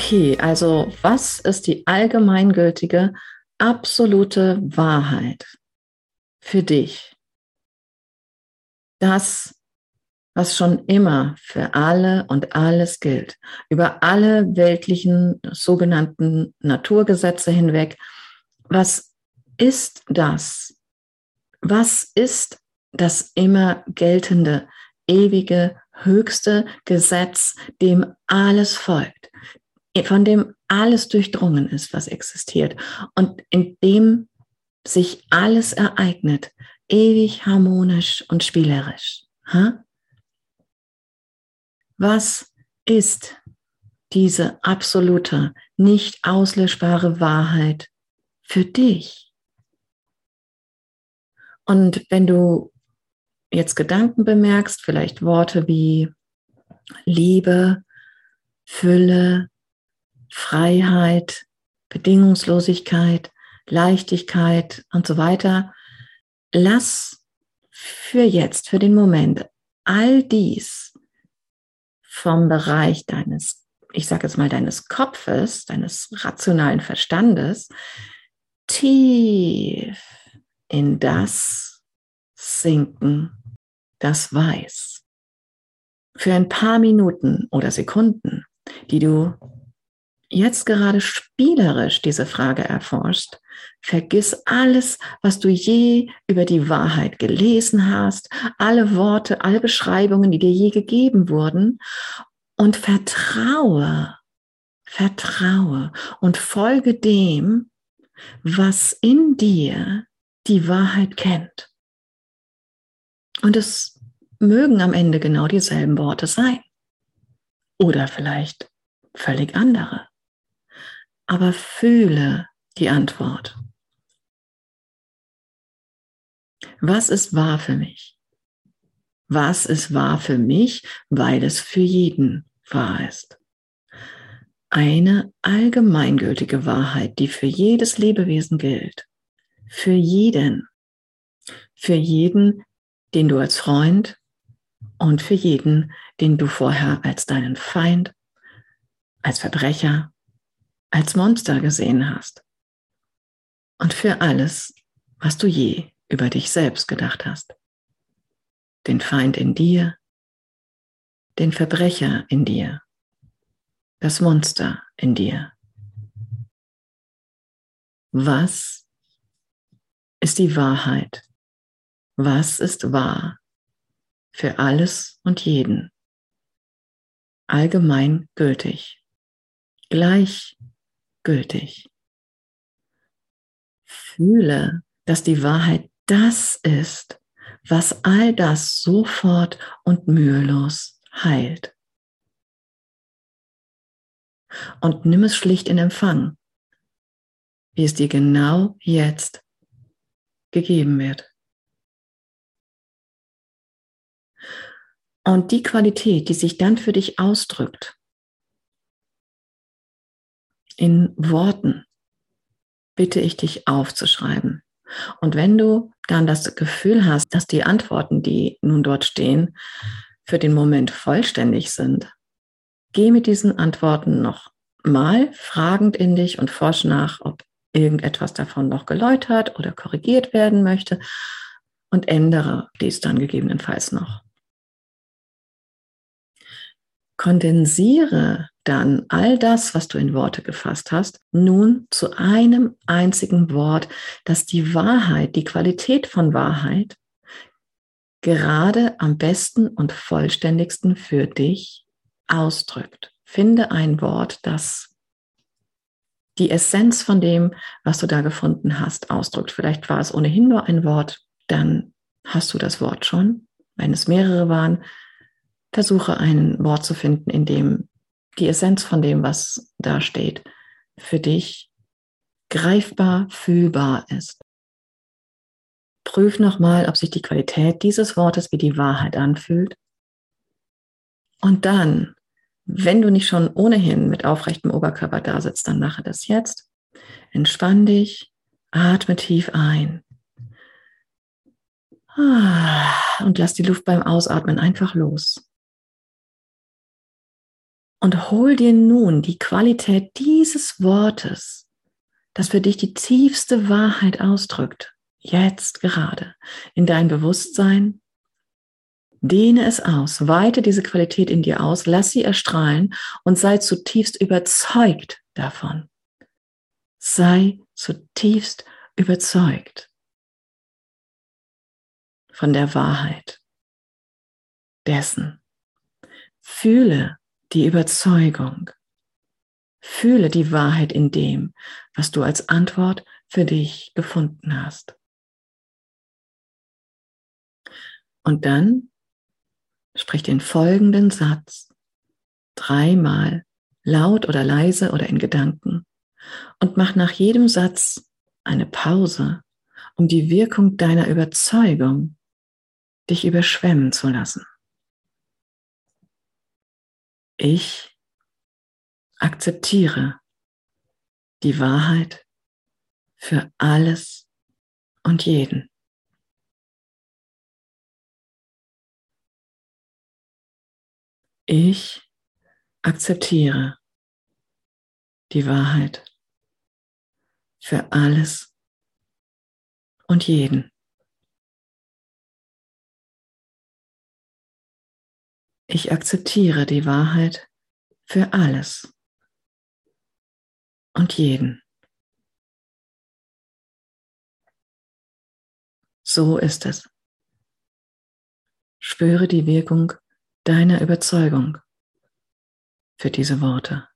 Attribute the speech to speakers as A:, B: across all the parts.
A: Okay, also was ist die allgemeingültige, absolute Wahrheit für dich? Das, was schon immer für alle und alles gilt, über alle weltlichen sogenannten Naturgesetze hinweg. Was ist das? Was ist das immer geltende, ewige, höchste Gesetz, dem alles folgt, von dem alles durchdrungen ist, was existiert und in dem sich alles ereignet, ewig harmonisch und spielerisch. Was ist diese absolute, nicht auslöschbare Wahrheit für dich? Und wenn du jetzt Gedanken bemerkst, vielleicht Worte wie Liebe, Fülle, Freiheit, Bedingungslosigkeit, Leichtigkeit und so weiter, lass für jetzt, für den Moment, all dies vom Bereich deines, ich sage jetzt mal, deines Kopfes, deines rationalen Verstandes, tief in das sinken, das Weiß. Für ein paar Minuten oder Sekunden, die du jetzt gerade spielerisch diese Frage erforscht, vergiss alles, was du je über die Wahrheit gelesen hast, alle Worte, alle Beschreibungen, die dir je gegeben wurden und vertraue, vertraue und folge dem, was in dir die Wahrheit kennt. Und es mögen am Ende genau dieselben Worte sein. Oder vielleicht völlig andere aber fühle die Antwort. Was ist wahr für mich? Was ist wahr für mich, weil es für jeden wahr ist? Eine allgemeingültige Wahrheit, die für jedes Lebewesen gilt. Für jeden. Für jeden, den du als Freund und für jeden, den du vorher als deinen Feind, als Verbrecher, als Monster gesehen hast. Und für alles, was du je über dich selbst gedacht hast. Den Feind in dir, den Verbrecher in dir, das Monster in dir. Was ist die Wahrheit? Was ist wahr für alles und jeden? Allgemein gültig, gleich gültig. Fühle, dass die Wahrheit das ist, was all das sofort und mühelos heilt. Und nimm es schlicht in Empfang, wie es dir genau jetzt gegeben wird. Und die Qualität, die sich dann für dich ausdrückt, in Worten bitte ich dich aufzuschreiben. Und wenn du dann das Gefühl hast, dass die Antworten, die nun dort stehen, für den Moment vollständig sind, geh mit diesen Antworten noch mal fragend in dich und forsch nach, ob irgendetwas davon noch geläutert oder korrigiert werden möchte und ändere dies dann gegebenenfalls noch. Kondensiere dann all das, was du in Worte gefasst hast, nun zu einem einzigen Wort, das die Wahrheit, die Qualität von Wahrheit gerade am besten und vollständigsten für dich ausdrückt. Finde ein Wort, das die Essenz von dem, was du da gefunden hast, ausdrückt. Vielleicht war es ohnehin nur ein Wort, dann hast du das Wort schon. Wenn es mehrere waren, versuche ein Wort zu finden, in dem die Essenz von dem, was da steht, für dich greifbar, fühlbar ist. Prüf nochmal, ob sich die Qualität dieses Wortes wie die Wahrheit anfühlt. Und dann, wenn du nicht schon ohnehin mit aufrechtem Oberkörper da sitzt, dann mache das jetzt. Entspann dich, atme tief ein. Ah, und lass die Luft beim Ausatmen einfach los. Und hol dir nun die Qualität dieses Wortes, das für dich die tiefste Wahrheit ausdrückt, jetzt gerade, in dein Bewusstsein. Dehne es aus, weite diese Qualität in dir aus, lass sie erstrahlen und sei zutiefst überzeugt davon. Sei zutiefst überzeugt von der Wahrheit dessen. Fühle die Überzeugung. Fühle die Wahrheit in dem, was du als Antwort für dich gefunden hast. Und dann sprich den folgenden Satz dreimal laut oder leise oder in Gedanken und mach nach jedem Satz eine Pause, um die Wirkung deiner Überzeugung dich überschwemmen zu lassen. Ich akzeptiere die Wahrheit für alles und jeden. Ich akzeptiere die Wahrheit für alles und jeden. Ich akzeptiere die Wahrheit für alles und jeden. So ist es. Spüre die Wirkung deiner Überzeugung für diese Worte.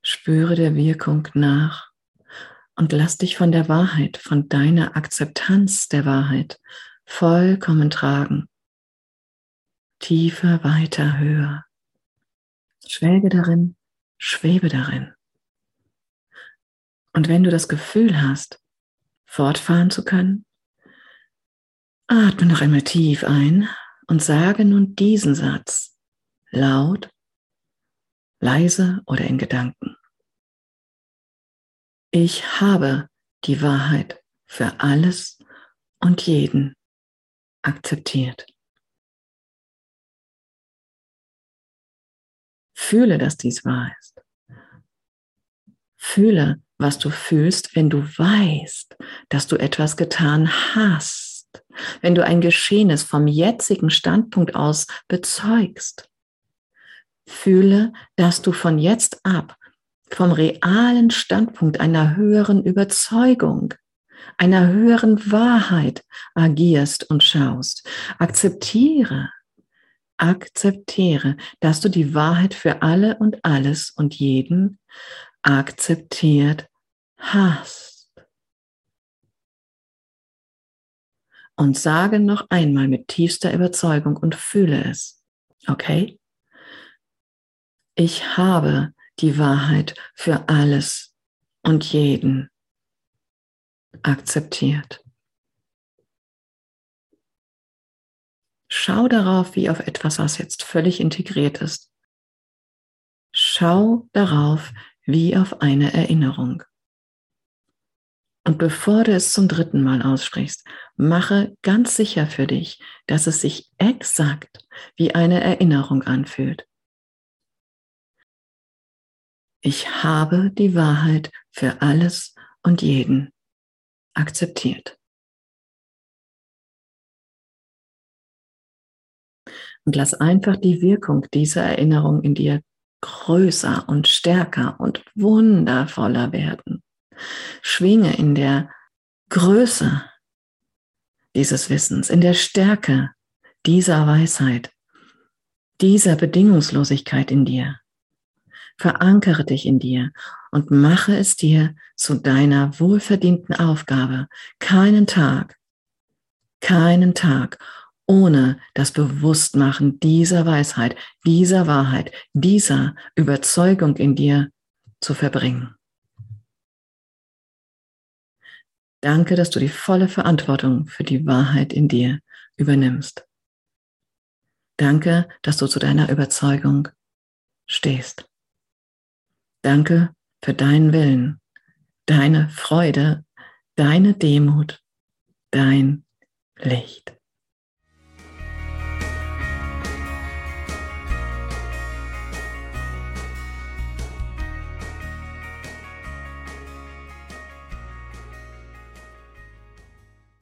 A: Spüre der Wirkung nach und lass dich von der Wahrheit, von deiner Akzeptanz der Wahrheit vollkommen tragen tiefer, weiter, höher. Schwelge darin, schwebe darin. Und wenn du das Gefühl hast, fortfahren zu können, atme noch einmal tief ein und sage nun diesen Satz laut, leise oder in Gedanken. Ich habe die Wahrheit für alles und jeden akzeptiert. Fühle, dass dies wahr ist. Fühle, was du fühlst, wenn du weißt, dass du etwas getan hast, wenn du ein Geschehenes vom jetzigen Standpunkt aus bezeugst. Fühle, dass du von jetzt ab vom realen Standpunkt einer höheren Überzeugung, einer höheren Wahrheit agierst und schaust. Akzeptiere, akzeptiere, dass du die Wahrheit für alle und alles und jeden akzeptiert hast. Und sage noch einmal mit tiefster Überzeugung und fühle es. Okay? Ich habe die Wahrheit für alles und jeden akzeptiert. Schau darauf wie auf etwas, was jetzt völlig integriert ist. Schau darauf wie auf eine Erinnerung. Und bevor du es zum dritten Mal aussprichst, mache ganz sicher für dich, dass es sich exakt wie eine Erinnerung anfühlt. Ich habe die Wahrheit für alles und jeden akzeptiert. Und lass einfach die Wirkung dieser Erinnerung in dir größer und stärker und wundervoller werden. Schwinge in der Größe dieses Wissens, in der Stärke dieser Weisheit, dieser Bedingungslosigkeit in dir. Verankere dich in dir und mache es dir zu deiner wohlverdienten Aufgabe, keinen Tag, keinen Tag ohne das Bewusstmachen dieser Weisheit, dieser Wahrheit, dieser Überzeugung in dir zu verbringen. Danke, dass du die volle Verantwortung für die Wahrheit in dir übernimmst. Danke, dass du zu deiner Überzeugung stehst. Danke für deinen Willen, deine Freude, deine Demut, dein Licht.